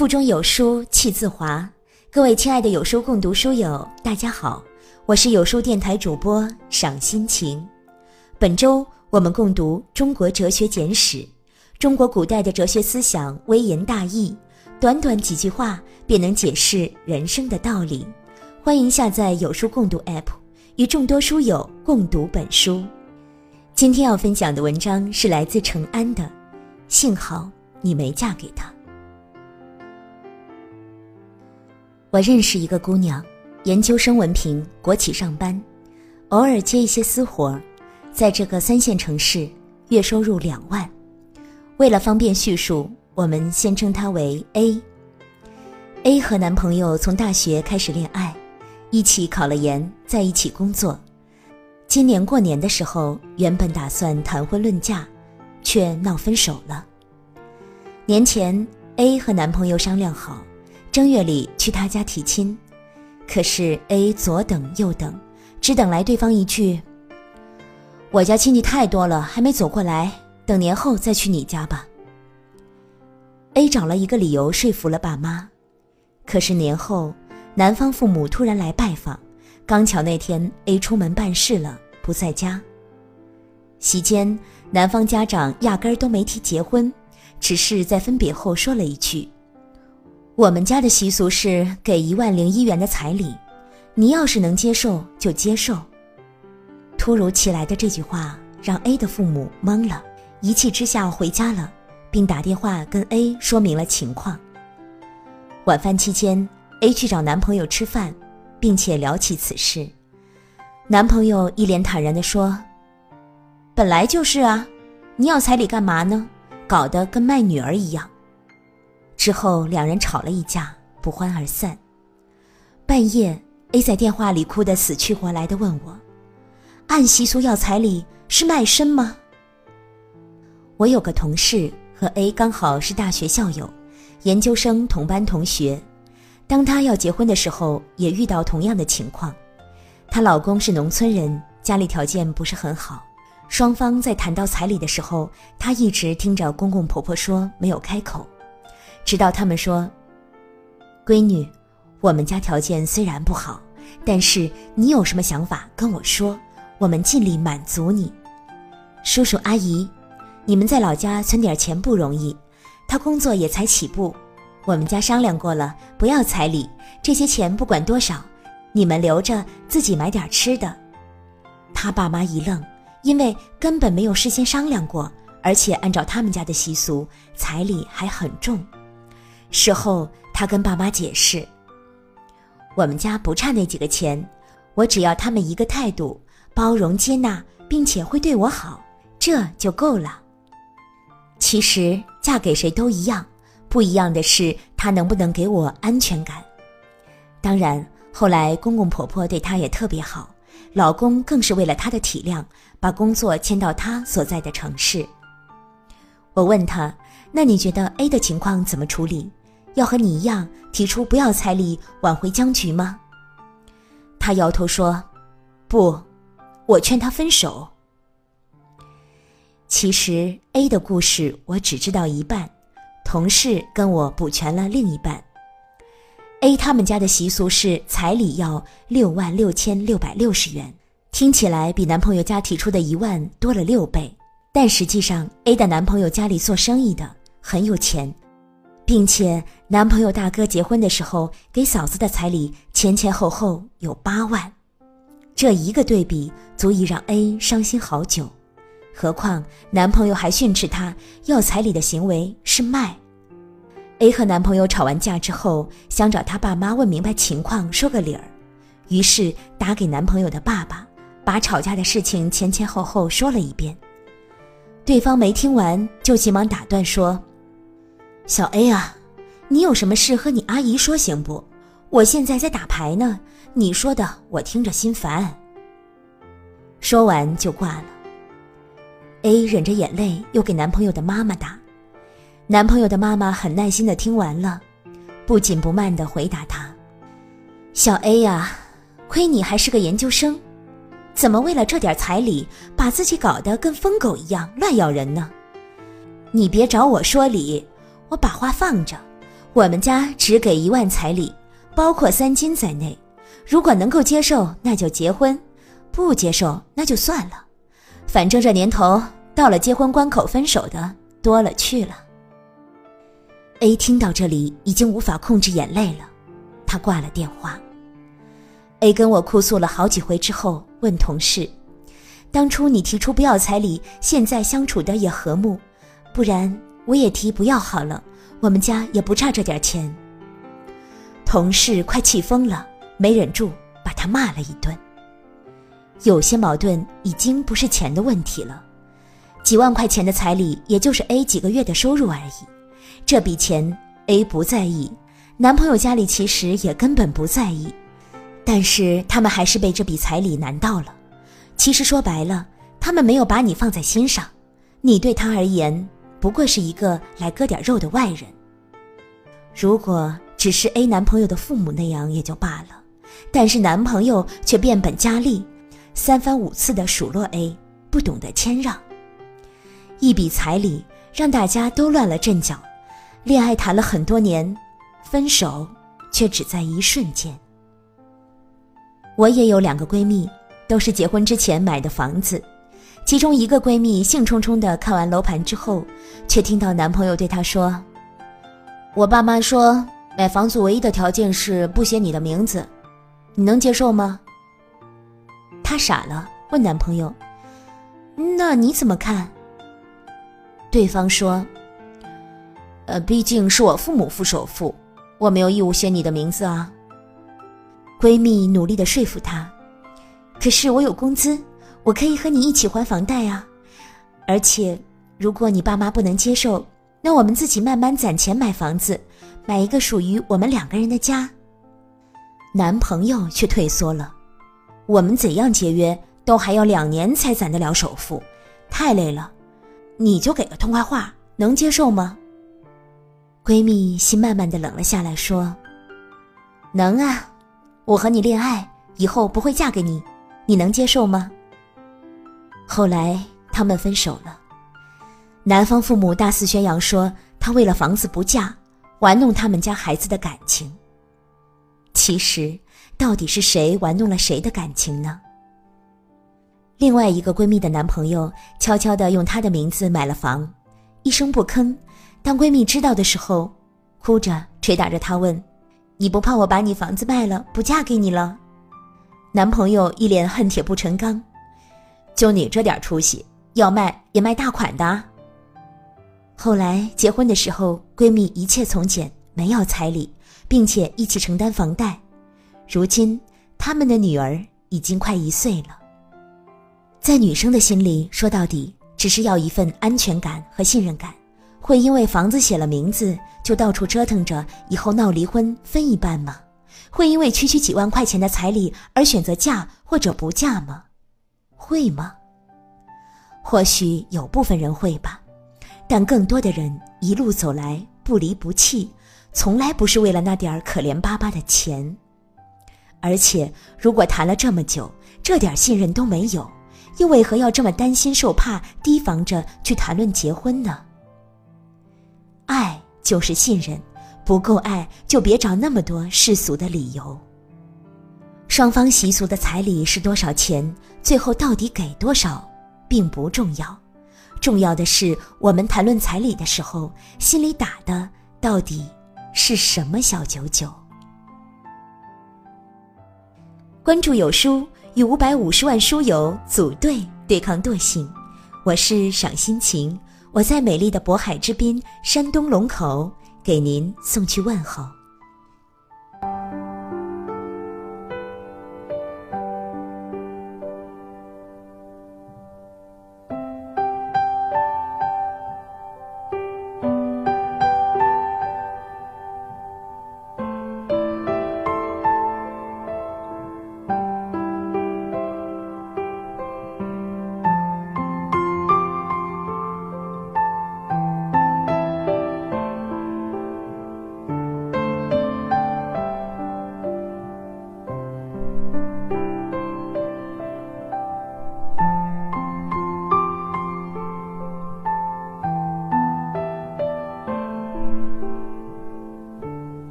腹中有书气自华，各位亲爱的有书共读书友，大家好，我是有书电台主播赏心情。本周我们共读《中国哲学简史》，中国古代的哲学思想微言大义，短短几句话便能解释人生的道理。欢迎下载有书共读 App，与众多书友共读本书。今天要分享的文章是来自陈安的，幸好你没嫁给他。我认识一个姑娘，研究生文凭，国企上班，偶尔接一些私活，在这个三线城市，月收入两万。为了方便叙述，我们先称她为 A。A 和男朋友从大学开始恋爱，一起考了研，在一起工作。今年过年的时候，原本打算谈婚论嫁，却闹分手了。年前，A 和男朋友商量好。正月里去他家提亲，可是 A 左等右等，只等来对方一句：“我家亲戚太多了，还没走过来，等年后再去你家吧。”A 找了一个理由说服了爸妈，可是年后男方父母突然来拜访，刚巧那天 A 出门办事了，不在家。席间，男方家长压根儿都没提结婚，只是在分别后说了一句。我们家的习俗是给一万零一元的彩礼，你要是能接受就接受。突如其来的这句话让 A 的父母懵了，一气之下回家了，并打电话跟 A 说明了情况。晚饭期间，A 去找男朋友吃饭，并且聊起此事。男朋友一脸坦然地说：“本来就是啊，你要彩礼干嘛呢？搞得跟卖女儿一样。”之后，两人吵了一架，不欢而散。半夜，A 在电话里哭得死去活来的问我：“按习俗要彩礼是卖身吗？”我有个同事和 A 刚好是大学校友，研究生同班同学。当她要结婚的时候，也遇到同样的情况。她老公是农村人，家里条件不是很好。双方在谈到彩礼的时候，她一直听着公公婆婆说，没有开口。直到他们说：“闺女，我们家条件虽然不好，但是你有什么想法跟我说，我们尽力满足你。”叔叔阿姨，你们在老家存点钱不容易，他工作也才起步，我们家商量过了，不要彩礼，这些钱不管多少，你们留着自己买点吃的。他爸妈一愣，因为根本没有事先商量过，而且按照他们家的习俗，彩礼还很重。事后，他跟爸妈解释：“我们家不差那几个钱，我只要他们一个态度，包容接纳，并且会对我好，这就够了。其实嫁给谁都一样，不一样的是他能不能给我安全感。当然，后来公公婆婆对她也特别好，老公更是为了她的体谅，把工作迁到她所在的城市。我问他：那你觉得 A 的情况怎么处理？”要和你一样提出不要彩礼挽回僵局吗？他摇头说：“不，我劝他分手。”其实 A 的故事我只知道一半，同事跟我补全了另一半。A 他们家的习俗是彩礼要六万六千六百六十元，听起来比男朋友家提出的一万多了六倍，但实际上 A 的男朋友家里做生意的很有钱。并且，男朋友大哥结婚的时候给嫂子的彩礼前前后后有八万，这一个对比足以让 A 伤心好久。何况男朋友还训斥她要彩礼的行为是卖。A 和男朋友吵完架之后，想找他爸妈问明白情况，说个理儿，于是打给男朋友的爸爸，把吵架的事情前前后后说了一遍。对方没听完，就急忙打断说。小 A 啊，你有什么事和你阿姨说行不？我现在在打牌呢，你说的我听着心烦。说完就挂了。A 忍着眼泪又给男朋友的妈妈打，男朋友的妈妈很耐心的听完了，不紧不慢的回答他：“小 A 呀，亏你还是个研究生，怎么为了这点彩礼把自己搞得跟疯狗一样乱咬人呢？你别找我说理。”我把话放着，我们家只给一万彩礼，包括三金在内。如果能够接受，那就结婚；不接受，那就算了。反正这年头到了结婚关口，分手的多了去了。A 听到这里，已经无法控制眼泪了，他挂了电话。A 跟我哭诉了好几回之后，问同事：“当初你提出不要彩礼，现在相处的也和睦，不然我也提不要好了。我们家也不差这点钱。”同事快气疯了。没忍住，把他骂了一顿。有些矛盾已经不是钱的问题了，几万块钱的彩礼也就是 A 几个月的收入而已，这笔钱 A 不在意，男朋友家里其实也根本不在意，但是他们还是被这笔彩礼难到了。其实说白了，他们没有把你放在心上，你对他而言不过是一个来割点肉的外人。如果只是 A 男朋友的父母那样也就罢了。但是男朋友却变本加厉，三番五次的数落 A 不懂得谦让。一笔彩礼让大家都乱了阵脚，恋爱谈了很多年，分手却只在一瞬间。我也有两个闺蜜，都是结婚之前买的房子，其中一个闺蜜兴冲冲的看完楼盘之后，却听到男朋友对她说：“我爸妈说买房子唯一的条件是不写你的名字。”你能接受吗？她傻了，问男朋友：“那你怎么看？”对方说：“呃，毕竟是我父母付首付，我没有义务写你的名字啊。”闺蜜努力的说服她：“可是我有工资，我可以和你一起还房贷啊。而且，如果你爸妈不能接受，那我们自己慢慢攒钱买房子，买一个属于我们两个人的家。”男朋友却退缩了，我们怎样节约都还要两年才攒得了首付，太累了，你就给个痛快话，能接受吗？闺蜜心慢慢的冷了下来，说：“能啊，我和你恋爱以后不会嫁给你，你能接受吗？”后来他们分手了，男方父母大肆宣扬说他为了房子不嫁，玩弄他们家孩子的感情。其实，到底是谁玩弄了谁的感情呢？另外一个闺蜜的男朋友悄悄地用她的名字买了房，一声不吭。当闺蜜知道的时候，哭着捶打着她问：“你不怕我把你房子卖了，不嫁给你了？”男朋友一脸恨铁不成钢：“就你这点出息，要卖也卖大款的。”后来结婚的时候，闺蜜一切从简，没要彩礼。并且一起承担房贷，如今他们的女儿已经快一岁了。在女生的心里，说到底只是要一份安全感和信任感。会因为房子写了名字就到处折腾着，以后闹离婚分一半吗？会因为区区几万块钱的彩礼而选择嫁或者不嫁吗？会吗？或许有部分人会吧，但更多的人一路走来不离不弃。从来不是为了那点儿可怜巴巴的钱，而且如果谈了这么久，这点信任都没有，又为何要这么担心受怕，提防着去谈论结婚呢？爱就是信任，不够爱就别找那么多世俗的理由。双方习俗的彩礼是多少钱，最后到底给多少，并不重要，重要的是我们谈论彩礼的时候，心里打的到底。是什么小九九？关注有书，与五百五十万书友组队对抗惰性。我是赏心情，我在美丽的渤海之滨山东龙口给您送去问候。